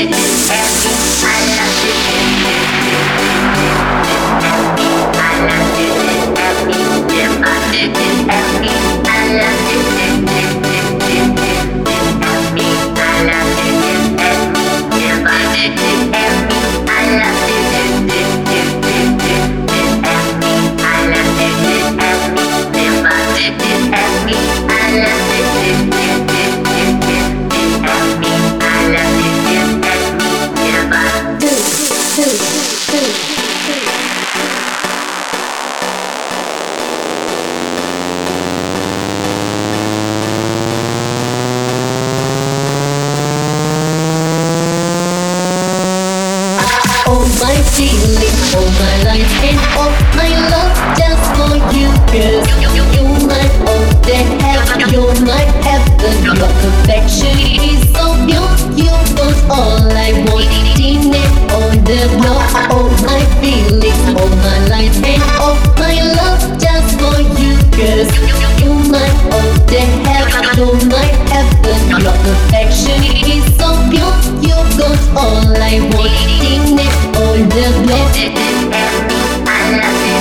i don't baby, all my life all my love just for you. Cause you, you my you're my heaven. Your perfection is so pure. You was all floor. all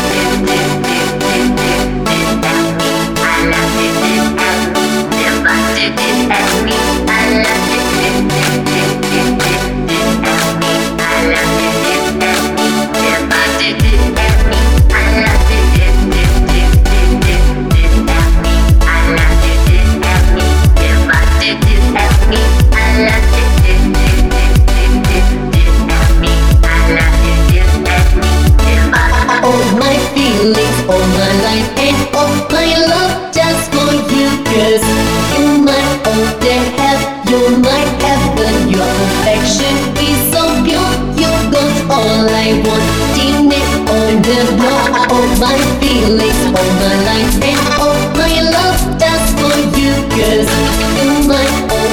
you're my heaven. Your perfection is so pure. You got all I want. In it on the floor. All my feelings, all my life and all my love just for you. Cause you my all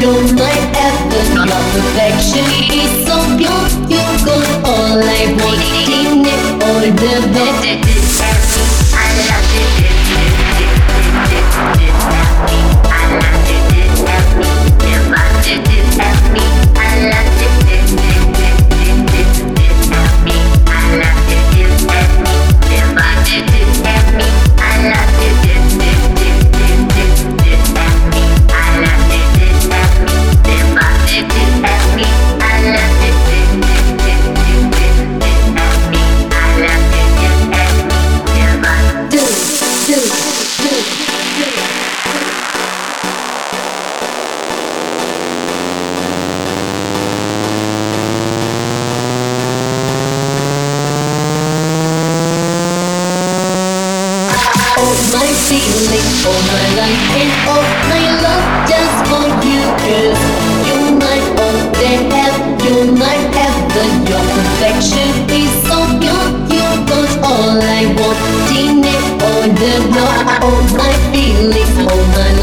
you're my heaven. Your perfection is so pure. You got all I want. All the best. All my feelings, all my life and all my love just for you Cause you're my all that have, you're my heaven Your perfection is so pure, you got all I want In it on the floor All my feelings, all my